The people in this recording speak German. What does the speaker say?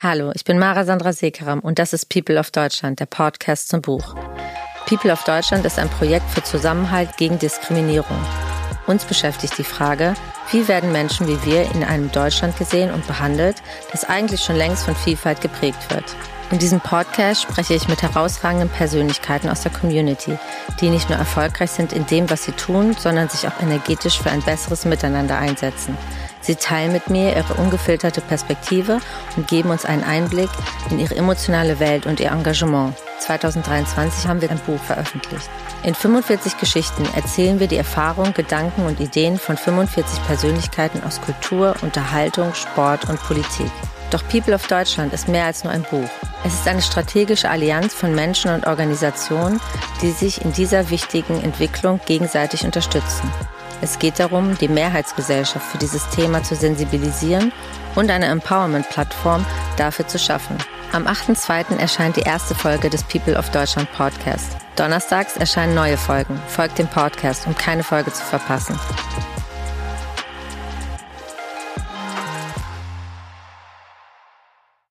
Hallo, ich bin Mara Sandra Sekeram und das ist People of Deutschland, der Podcast zum Buch. People of Deutschland ist ein Projekt für Zusammenhalt gegen Diskriminierung. Uns beschäftigt die Frage, wie werden Menschen wie wir in einem Deutschland gesehen und behandelt, das eigentlich schon längst von Vielfalt geprägt wird. In diesem Podcast spreche ich mit herausragenden Persönlichkeiten aus der Community, die nicht nur erfolgreich sind in dem, was sie tun, sondern sich auch energetisch für ein besseres Miteinander einsetzen. Sie teilen mit mir ihre ungefilterte Perspektive und geben uns einen Einblick in ihre emotionale Welt und ihr Engagement. 2023 haben wir ein Buch veröffentlicht. In 45 Geschichten erzählen wir die Erfahrungen, Gedanken und Ideen von 45 Persönlichkeiten aus Kultur, Unterhaltung, Sport und Politik. Doch People of Deutschland ist mehr als nur ein Buch. Es ist eine strategische Allianz von Menschen und Organisationen, die sich in dieser wichtigen Entwicklung gegenseitig unterstützen. Es geht darum, die Mehrheitsgesellschaft für dieses Thema zu sensibilisieren und eine Empowerment-Plattform dafür zu schaffen. Am 8.2. erscheint die erste Folge des People of Deutschland Podcast. Donnerstags erscheinen neue Folgen. Folgt dem Podcast, um keine Folge zu verpassen.